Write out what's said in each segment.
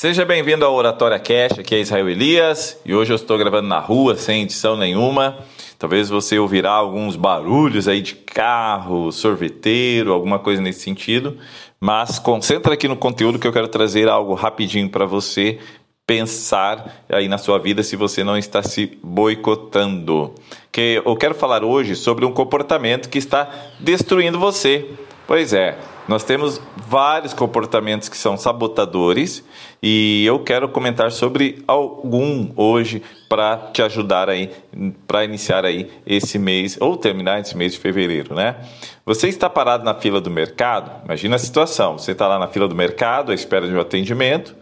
Seja bem-vindo ao Oratória Cash, aqui é Israel Elias e hoje eu estou gravando na rua sem edição nenhuma. Talvez você ouvirá alguns barulhos aí de carro, sorveteiro, alguma coisa nesse sentido, mas concentra aqui no conteúdo que eu quero trazer algo rapidinho para você pensar aí na sua vida se você não está se boicotando. Que eu quero falar hoje sobre um comportamento que está destruindo você. Pois é, nós temos vários comportamentos que são sabotadores e eu quero comentar sobre algum hoje para te ajudar aí para iniciar aí esse mês ou terminar esse mês de fevereiro, né? Você está parado na fila do mercado? Imagina a situação. Você está lá na fila do mercado à espera de um atendimento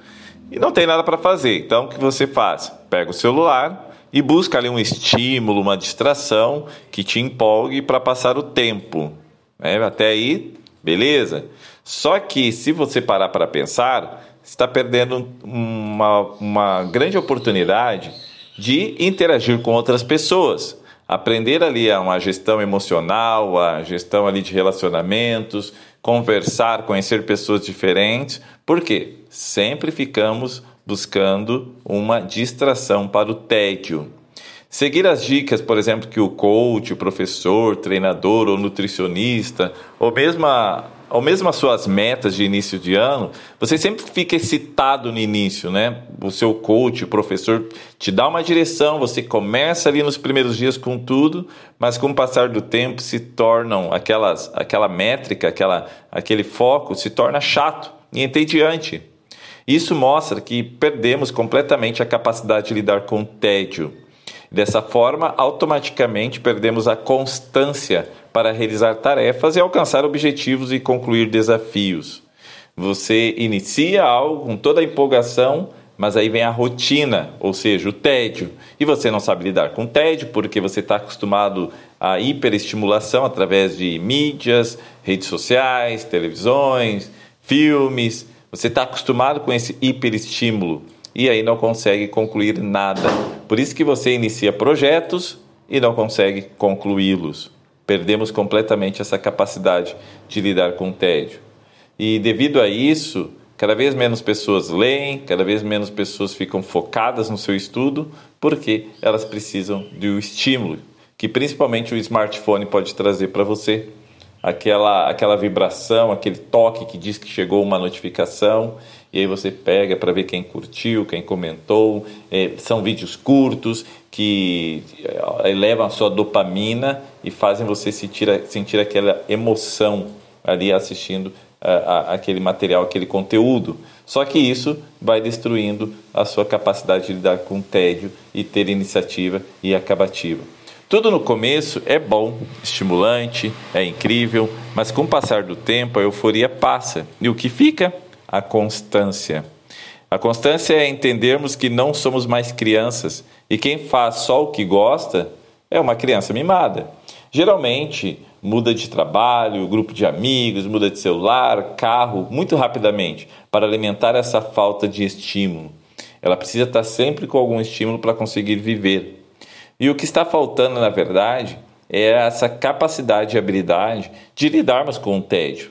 e não tem nada para fazer. Então o que você faz? Pega o celular e busca ali um estímulo, uma distração que te empolgue para passar o tempo. Né? Até aí Beleza? Só que se você parar para pensar, está perdendo uma, uma grande oportunidade de interagir com outras pessoas. Aprender ali a uma gestão emocional, a gestão ali de relacionamentos, conversar, conhecer pessoas diferentes. Por quê? Sempre ficamos buscando uma distração para o tédio. Seguir as dicas, por exemplo, que o coach, o professor, treinador ou nutricionista, ou mesmo, a, ou mesmo as suas metas de início de ano, você sempre fica excitado no início, né? O seu coach, o professor, te dá uma direção, você começa ali nos primeiros dias com tudo, mas com o passar do tempo se tornam aquelas, aquela métrica, aquela, aquele foco se torna chato e entediante. Isso mostra que perdemos completamente a capacidade de lidar com o tédio. Dessa forma, automaticamente perdemos a constância para realizar tarefas e alcançar objetivos e concluir desafios. Você inicia algo com toda a empolgação, mas aí vem a rotina, ou seja, o tédio. E você não sabe lidar com o tédio porque você está acostumado à hiperestimulação através de mídias, redes sociais, televisões, filmes. Você está acostumado com esse hiperestímulo e aí não consegue concluir nada. Por isso que você inicia projetos e não consegue concluí-los. Perdemos completamente essa capacidade de lidar com o tédio. E devido a isso, cada vez menos pessoas leem, cada vez menos pessoas ficam focadas no seu estudo, porque elas precisam um estímulo, que principalmente o smartphone pode trazer para você. Aquela, aquela vibração, aquele toque que diz que chegou uma notificação e aí você pega para ver quem curtiu, quem comentou. É, são vídeos curtos que é, elevam a sua dopamina e fazem você sentir, sentir aquela emoção ali assistindo a, a, aquele material, aquele conteúdo. Só que isso vai destruindo a sua capacidade de lidar com tédio e ter iniciativa e acabativa. Tudo no começo é bom, estimulante, é incrível, mas com o passar do tempo a euforia passa e o que fica a constância. A constância é entendermos que não somos mais crianças e quem faz só o que gosta é uma criança mimada. Geralmente muda de trabalho, grupo de amigos, muda de celular, carro muito rapidamente para alimentar essa falta de estímulo. Ela precisa estar sempre com algum estímulo para conseguir viver. E o que está faltando, na verdade, é essa capacidade e habilidade de lidarmos com o tédio.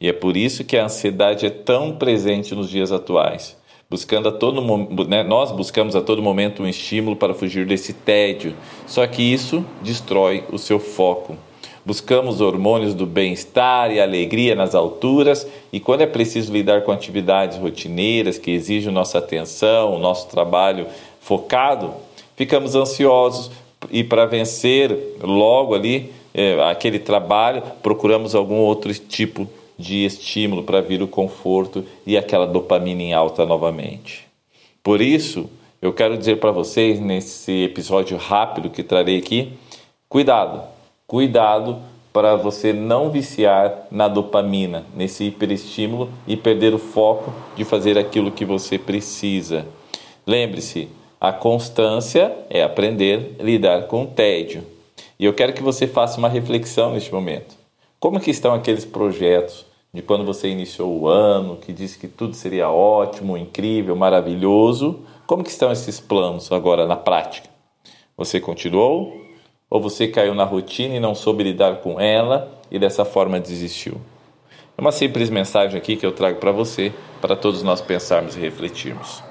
E é por isso que a ansiedade é tão presente nos dias atuais. Buscando a todo né, nós buscamos a todo momento um estímulo para fugir desse tédio. Só que isso destrói o seu foco. Buscamos hormônios do bem-estar e alegria nas alturas, e quando é preciso lidar com atividades rotineiras que exigem nossa atenção, o nosso trabalho focado, ficamos ansiosos e para vencer logo ali é, aquele trabalho, procuramos algum outro tipo de estímulo para vir o conforto e aquela dopamina em alta novamente. Por isso, eu quero dizer para vocês nesse episódio rápido que trarei aqui, cuidado, cuidado para você não viciar na dopamina, nesse hiperestímulo e perder o foco de fazer aquilo que você precisa. Lembre-se, a constância é aprender a lidar com o tédio. E eu quero que você faça uma reflexão neste momento. Como que estão aqueles projetos, de quando você iniciou o ano, que disse que tudo seria ótimo, incrível, maravilhoso. Como que estão esses planos agora na prática? Você continuou ou você caiu na rotina e não soube lidar com ela e dessa forma desistiu? É uma simples mensagem aqui que eu trago para você, para todos nós pensarmos e refletirmos.